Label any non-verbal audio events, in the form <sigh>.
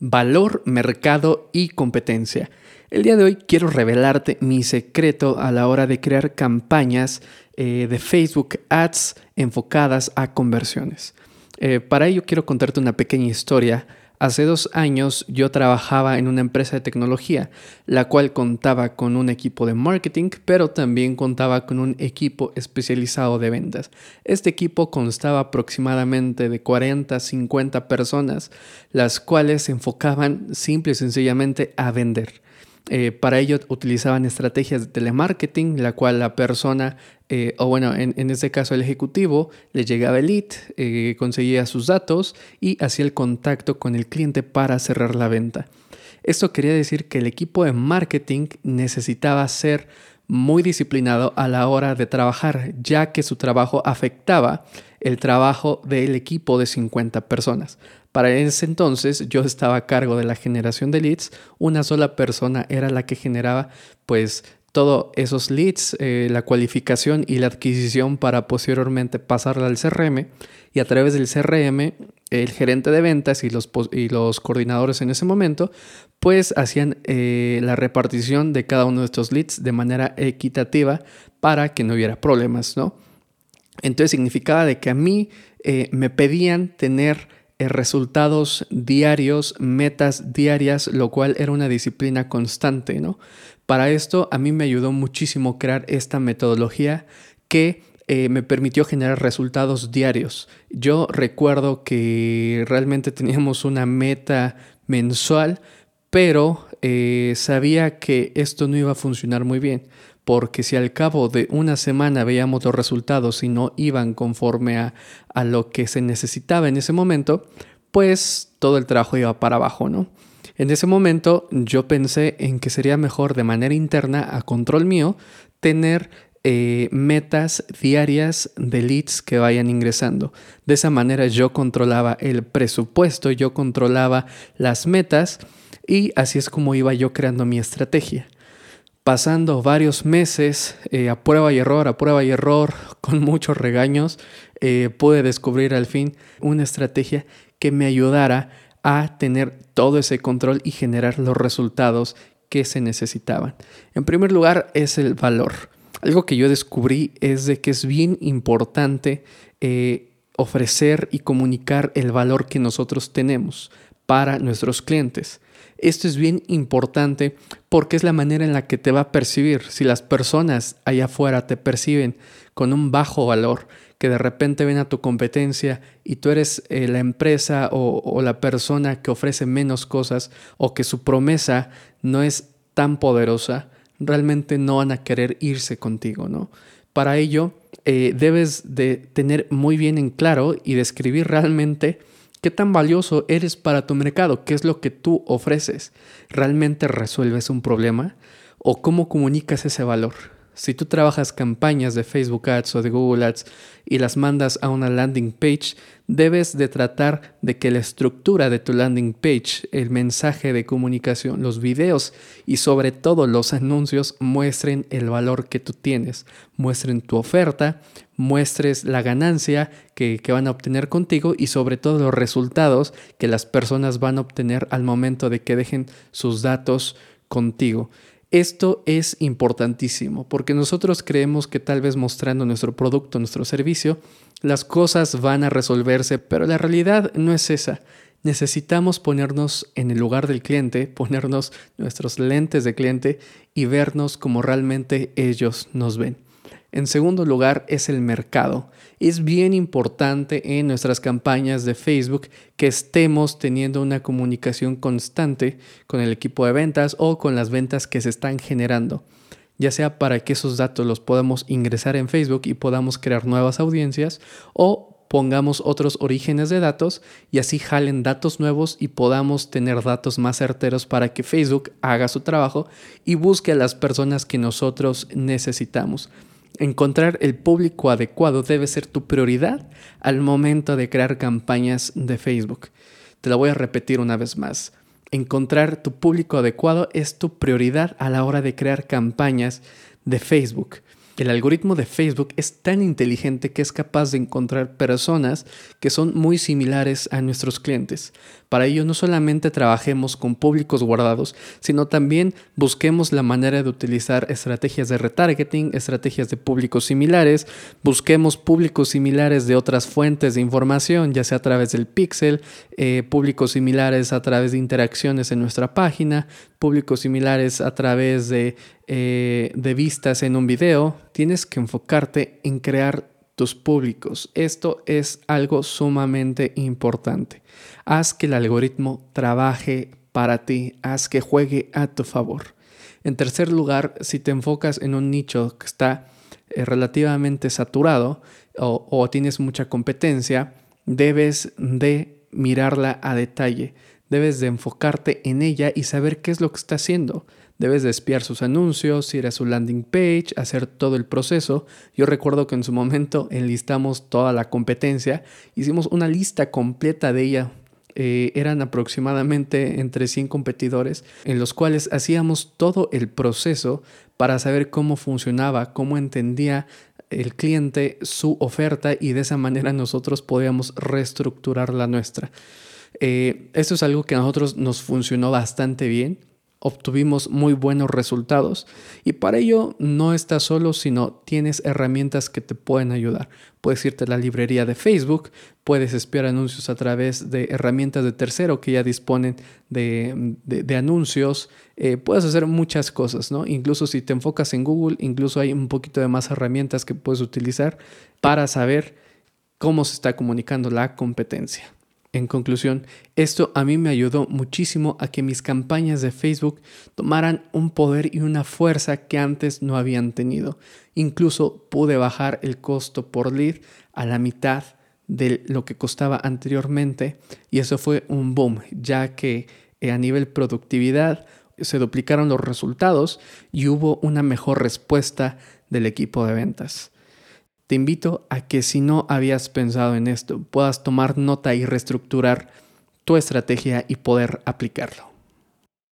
Valor, mercado y competencia. El día de hoy quiero revelarte mi secreto a la hora de crear campañas eh, de Facebook Ads enfocadas a conversiones. Eh, para ello quiero contarte una pequeña historia Hace dos años yo trabajaba en una empresa de tecnología, la cual contaba con un equipo de marketing, pero también contaba con un equipo especializado de ventas. Este equipo constaba aproximadamente de 40 a 50 personas, las cuales se enfocaban simple y sencillamente a vender. Eh, para ello utilizaban estrategias de telemarketing, la cual la persona, eh, o bueno, en, este caso el ejecutivo, le llegaba el lead, eh, conseguía sus datos y hacía el contacto con el cliente para cerrar la venta. Esto quería decir que el equipo de marketing necesitaba ser muy disciplinado a la hora de trabajar, ya que su trabajo afectaba el trabajo del equipo de 50 personas. Para ese entonces yo estaba a cargo de la generación de leads, una sola persona era la que generaba pues todos esos leads, eh, la cualificación y la adquisición para posteriormente pasarla al CRM y a través del CRM el gerente de ventas y los, y los coordinadores en ese momento pues hacían eh, la repartición de cada uno de estos leads de manera equitativa para que no hubiera problemas, ¿no? Entonces significaba de que a mí eh, me pedían tener resultados diarios, metas diarias, lo cual era una disciplina constante, ¿no? Para esto a mí me ayudó muchísimo crear esta metodología que eh, me permitió generar resultados diarios. Yo recuerdo que realmente teníamos una meta mensual, pero eh, sabía que esto no iba a funcionar muy bien, porque si al cabo de una semana veíamos los resultados y no iban conforme a, a lo que se necesitaba en ese momento, pues todo el trabajo iba para abajo, ¿no? En ese momento yo pensé en que sería mejor de manera interna a control mío tener eh, metas diarias de leads que vayan ingresando. De esa manera yo controlaba el presupuesto, yo controlaba las metas y así es como iba yo creando mi estrategia. Pasando varios meses eh, a prueba y error, a prueba y error, <laughs> con muchos regaños, eh, pude descubrir al fin una estrategia que me ayudara a tener todo ese control y generar los resultados que se necesitaban. En primer lugar es el valor. Algo que yo descubrí es de que es bien importante eh, ofrecer y comunicar el valor que nosotros tenemos para nuestros clientes. Esto es bien importante porque es la manera en la que te va a percibir. Si las personas allá afuera te perciben con un bajo valor, que de repente ven a tu competencia y tú eres eh, la empresa o, la persona que ofrece menos cosas o que su promesa no es tan poderosa, realmente no van a querer irse contigo, ¿no? Para ello, eh, debes de tener muy bien en claro y describir realmente qué tan valioso eres para tu mercado, qué es lo que tú ofreces. ¿Realmente resuelves un problema? ¿O cómo comunicas ese valor? Si tú trabajas campañas de Facebook Ads o de Google Ads y las mandas a una landing page, debes de tratar de que la estructura de tu landing page, el mensaje de comunicación, los videos y sobre todo los anuncios muestren el valor que tú tienes, muestren tu oferta, muestres la ganancia que, que van a obtener contigo y sobre todo los resultados que las personas van a obtener al momento de que dejen sus datos contigo. Esto es importantísimo porque nosotros creemos que tal vez mostrando nuestro producto, nuestro servicio, las cosas van a resolverse, pero la realidad no es esa. Necesitamos ponernos en el lugar del cliente, ponernos nuestros lentes de cliente y vernos como realmente ellos nos ven. En segundo lugar es el mercado. Es bien importante en nuestras campañas de Facebook que estemos teniendo una comunicación constante con el equipo de ventas o con las ventas que se están generando, ya sea para que esos datos los podamos ingresar en Facebook y podamos crear nuevas audiencias o pongamos otros orígenes de datos y así jalen datos nuevos y podamos tener datos más certeros para que Facebook haga su trabajo y busque a las personas que nosotros necesitamos. Encontrar el público adecuado debe ser tu prioridad al momento de crear campañas de Facebook. Te lo voy a repetir una vez más. Encontrar tu público adecuado es tu prioridad a la hora de crear campañas de Facebook. El algoritmo de Facebook es tan inteligente que es capaz de encontrar personas que son muy similares a nuestros clientes. Para ello no solamente trabajemos con públicos guardados, sino también busquemos la manera de utilizar estrategias de retargeting, estrategias de públicos similares, busquemos públicos similares de otras fuentes de información, ya sea a través del pixel, eh, públicos similares a través de interacciones en nuestra página, públicos similares a través de, eh, de vistas en un video. Tienes que enfocarte en crear tus públicos. Esto es algo sumamente importante. Haz que el algoritmo trabaje para ti, haz que juegue a tu favor. En tercer lugar, si te enfocas en un nicho que está eh, relativamente saturado o tienes mucha competencia, debes de mirarla a detalle. Debes de enfocarte en ella y saber qué es lo que está haciendo. Debes de espiar sus anuncios, ir a su landing page, hacer todo el proceso. Yo recuerdo que en su momento enlistamos toda la competencia, hicimos una lista completa de ella. Eh, eran aproximadamente entre 100 competidores en los cuales hacíamos todo el proceso para saber cómo funcionaba, cómo entendía el cliente su oferta y de esa manera nosotros podíamos reestructurar la nuestra. Eh, esto es algo que a nosotros nos funcionó bastante bien obtuvimos muy buenos resultados. Y para ello no estás solo sino tienes herramientas que te pueden ayudar. Puedes irte a la librería de Facebook puedes espiar anuncios a través de herramientas de tercero que ya disponen de, anuncios. Eh, puedes hacer muchas cosas no incluso si te enfocas en Google incluso hay un poquito de más herramientas que puedes utilizar para saber cómo se está comunicando la competencia en conclusión, esto a mí me ayudó muchísimo a que mis campañas de Facebook tomaran un poder y una fuerza que antes no habían tenido. Incluso pude bajar el costo por lead a la mitad de lo que costaba anteriormente y eso fue un boom, ya que eh, a nivel productividad se duplicaron los resultados y hubo una mejor respuesta del equipo de ventas. Te invito a que si no habías pensado en esto, puedas tomar nota y reestructurar tu estrategia y poder aplicarlo.